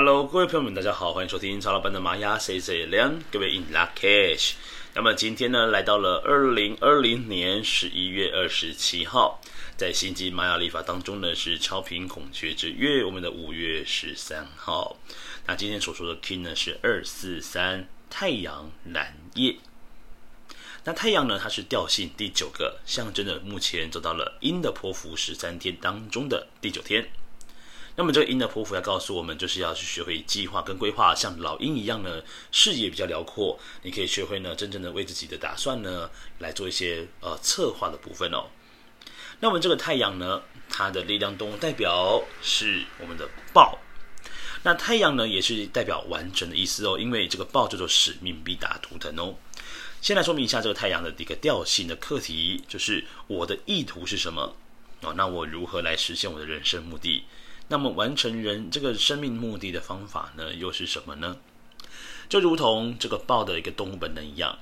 Hello，各位朋友们，大家好，欢迎收听曹老板的玛雅 C C 两，各位 In l u c k a s h。那么今天呢，来到了二零二零年十一月二十七号，在星际玛雅历法当中呢，是超频孔雀之月，我们的五月十三号。那今天所说的 Kin 呢是二四三太阳蓝夜。那太阳呢，它是调性第九个，象征着目前走到了阴的波符十三天当中的第九天。那么这个阴的波符要告诉我们，就是要去学会计划跟规划，像老鹰一样呢，视野比较辽阔。你可以学会呢，真正的为自己的打算呢，来做一些呃策划的部分哦。那我们这个太阳呢，它的力量动物代表是我们的豹。那太阳呢，也是代表完整的意思哦，因为这个豹叫做使命必达图腾哦。先来说明一下这个太阳的一个调性的课题，就是我的意图是什么哦？那我如何来实现我的人生目的？那么完成人这个生命目的的方法呢，又是什么呢？就如同这个豹的一个动物本能一样，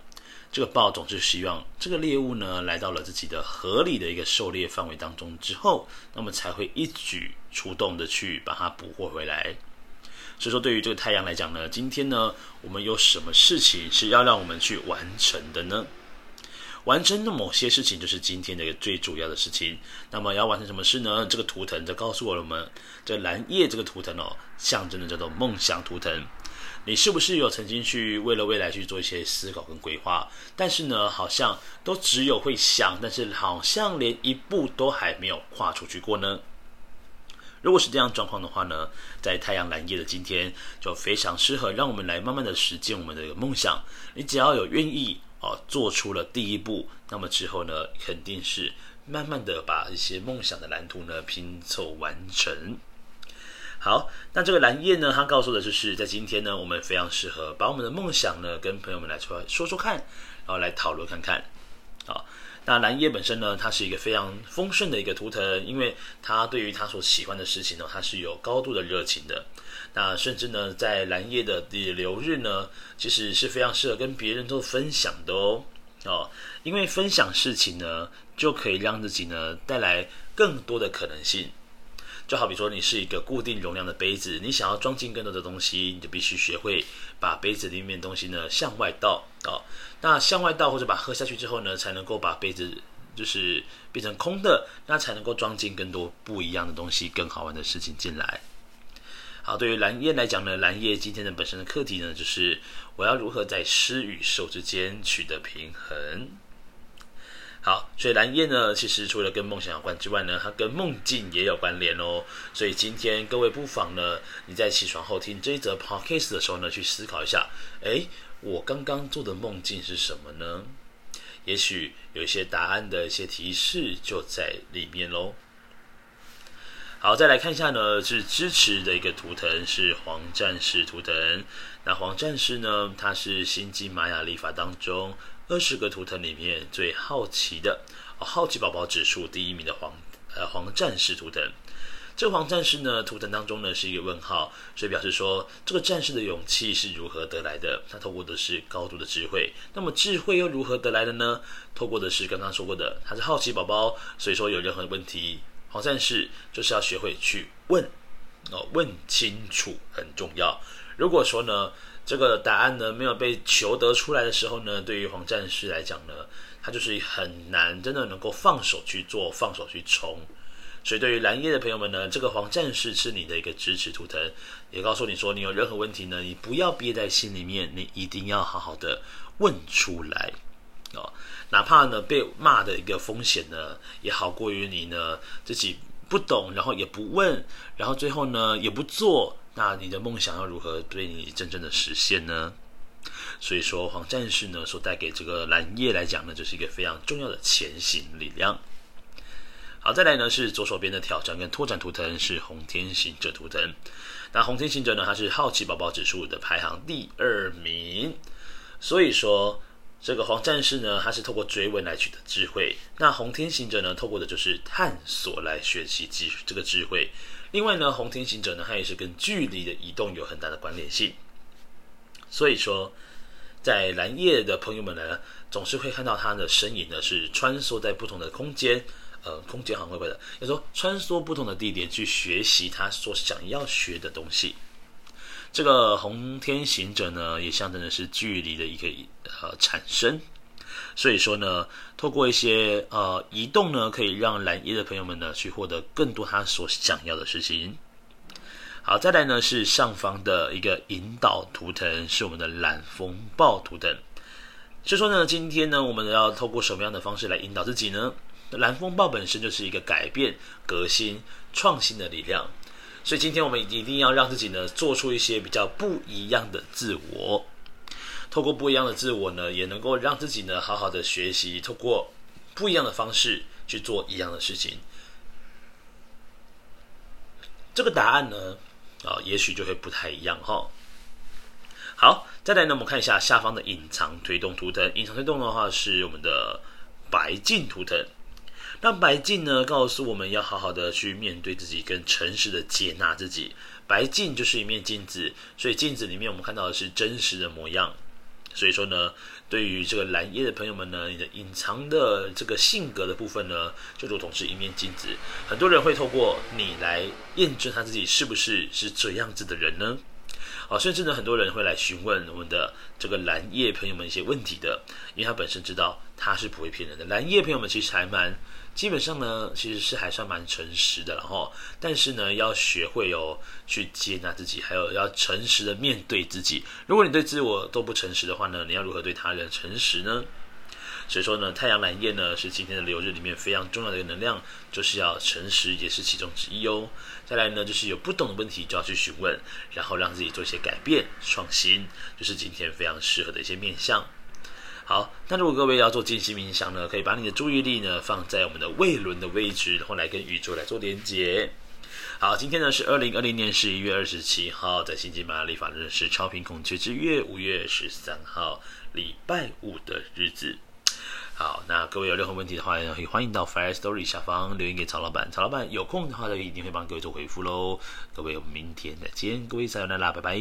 这个豹总是希望这个猎物呢来到了自己的合理的一个狩猎范围当中之后，那么才会一举出动的去把它捕获回来。所以说，对于这个太阳来讲呢，今天呢，我们有什么事情是要让我们去完成的呢？完成的某些事情就是今天的一个最主要的事情。那么要完成什么事呢？这个图腾就告诉我们，这蓝夜这个图腾哦，象征的叫做梦想图腾。你是不是有曾经去为了未来去做一些思考跟规划？但是呢，好像都只有会想，但是好像连一步都还没有跨出去过呢？如果是这样状况的话呢，在太阳蓝夜的今天，就非常适合让我们来慢慢的实践我们的一个梦想。你只要有愿意。哦，做出了第一步，那么之后呢，肯定是慢慢的把一些梦想的蓝图呢拼凑完成。好，那这个蓝叶呢，它告诉的就是在今天呢，我们非常适合把我们的梦想呢跟朋友们来出来说说看，然后来讨论看看。好，那蓝叶本身呢，它是一个非常丰盛的一个图腾，因为它对于他所喜欢的事情呢，它是有高度的热情的。那甚至呢，在蓝夜的第流日呢，其实是非常适合跟别人做分享的哦。哦，因为分享事情呢，就可以让自己呢带来更多的可能性。就好比说，你是一个固定容量的杯子，你想要装进更多的东西，你就必须学会把杯子里面东西呢向外倒。哦，那向外倒或者把喝下去之后呢，才能够把杯子就是变成空的，那才能够装进更多不一样的东西，更好玩的事情进来。好，对于蓝夜来讲呢，蓝夜今天的本身的课题呢，就是我要如何在施与受之间取得平衡。好，所以蓝夜呢，其实除了跟梦想有关之外呢，它跟梦境也有关联哦。所以今天各位不妨呢，你在起床后听这一则 podcast 的时候呢，去思考一下，诶，我刚刚做的梦境是什么呢？也许有一些答案的一些提示就在里面喽。好，再来看一下呢，是支持的一个图腾是黄战士图腾。那黄战士呢，他是星际玛雅历法当中二十个图腾里面最好奇的，好奇宝宝指数第一名的黄呃黄战士图腾。这黄战士呢，图腾当中呢是一个问号，所以表示说这个战士的勇气是如何得来的？他透过的是高度的智慧。那么智慧又如何得来的呢？透过的是刚刚说过的，他是好奇宝宝，所以说有任何问题。黄战士就是要学会去问哦，问清楚很重要。如果说呢，这个答案呢没有被求得出来的时候呢，对于黄战士来讲呢，他就是很难真的能够放手去做，放手去冲。所以对于蓝夜的朋友们呢，这个黄战士是你的一个支持图腾，也告诉你说，你有任何问题呢，你不要憋在心里面，你一定要好好的问出来。哦，哪怕呢被骂的一个风险呢，也好过于你呢自己不懂，然后也不问，然后最后呢也不做，那你的梦想要如何对你真正的实现呢？所以说，黄战士呢所带给这个蓝夜来讲呢，就是一个非常重要的前行力量。好，再来呢是左手边的挑战跟拓展图腾是红天行者图腾，那红天行者呢，它是好奇宝宝指数的排行第二名，所以说。这个黄战士呢，他是透过追问来取得智慧；那红天行者呢，透过的就是探索来学习智这个智慧。另外呢，红天行者呢，他也是跟距离的移动有很大的关联性。所以说，在蓝夜的朋友们呢，总是会看到他的身影呢，是穿梭在不同的空间，呃，空间好像会不会的，要说穿梭不同的地点去学习他所想要学的东西。这个红天行者呢，也象征的是距离的一个呃产生。所以说呢，透过一些呃移动呢，可以让蓝衣的朋友们呢，去获得更多他所想要的事情。好，再来呢是上方的一个引导图腾，是我们的蓝风暴图腾。所以说呢，今天呢，我们要透过什么样的方式来引导自己呢？蓝风暴本身就是一个改变、革新、创新的力量，所以今天我们一定要让自己呢，做出一些比较不一样的自我。透过不一样的自我呢，也能够让自己呢，好好的学习，透过不一样的方式去做一样的事情。这个答案呢，啊，也许就会不太一样哈。好，再来呢，我们看一下下方的隐藏推动图腾。隐藏推动的话是我们的白镜图腾。那白镜呢，告诉我们要好好的去面对自己，跟诚实的接纳自己。白镜就是一面镜子，所以镜子里面我们看到的是真实的模样。所以说呢，对于这个蓝夜的朋友们呢，你的隐藏的这个性格的部分呢，就如同是一面镜子。很多人会透过你来验证他自己是不是是这样子的人呢？好，甚至呢，很多人会来询问我们的这个蓝叶朋友们一些问题的，因为他本身知道他是不会骗人的。蓝叶朋友们其实还蛮。基本上呢，其实是还算蛮诚实的，然后，但是呢，要学会哦，去接纳自己，还有要诚实的面对自己。如果你对自我都不诚实的话呢，你要如何对他人诚实呢？所以说呢，太阳蓝夜呢是今天的流日里面非常重要的一个能量，就是要诚实，也是其中之一哦。再来呢，就是有不懂的问题就要去询问，然后让自己做一些改变、创新，就是今天非常适合的一些面向。好，那如果各位要做静心冥想呢，可以把你的注意力呢放在我们的胃轮的位置，然后来跟宇宙来做连接。好，今天呢是二零二零年十一月二十七号，在星际玛雅历法日是超频孔雀之月五月十三号礼拜五的日子。好，那各位有任何问题的话，可以欢迎到 Fire Story 下方留言给曹老板，曹老板有空的话呢，一定会帮各位做回复喽。各位，我们明天再见，各位再见啦，拜拜。